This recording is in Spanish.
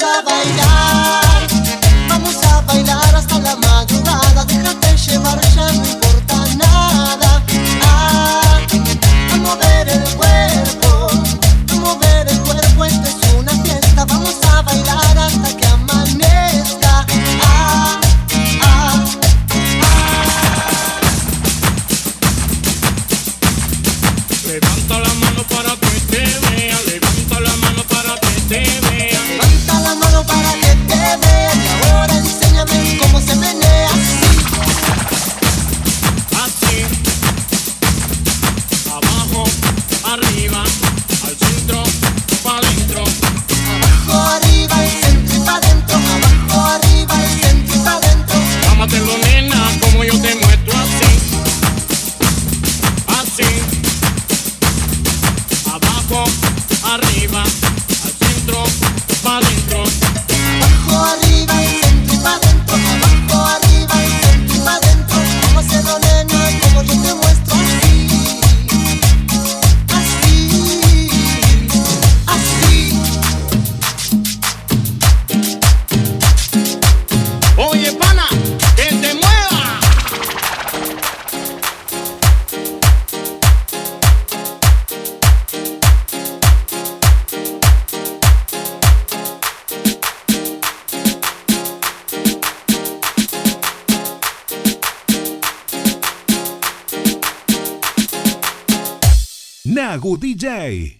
Vamos A bailar, vamos a bailar hasta la madrugada. Déjate llevar, ya no importa nada. Ah, a mover el cuerpo, a mover el cuerpo. Esto es una fiesta. Vamos a bailar hasta que amanezca. Ah, ah, Levanta la. walk Nago DJ.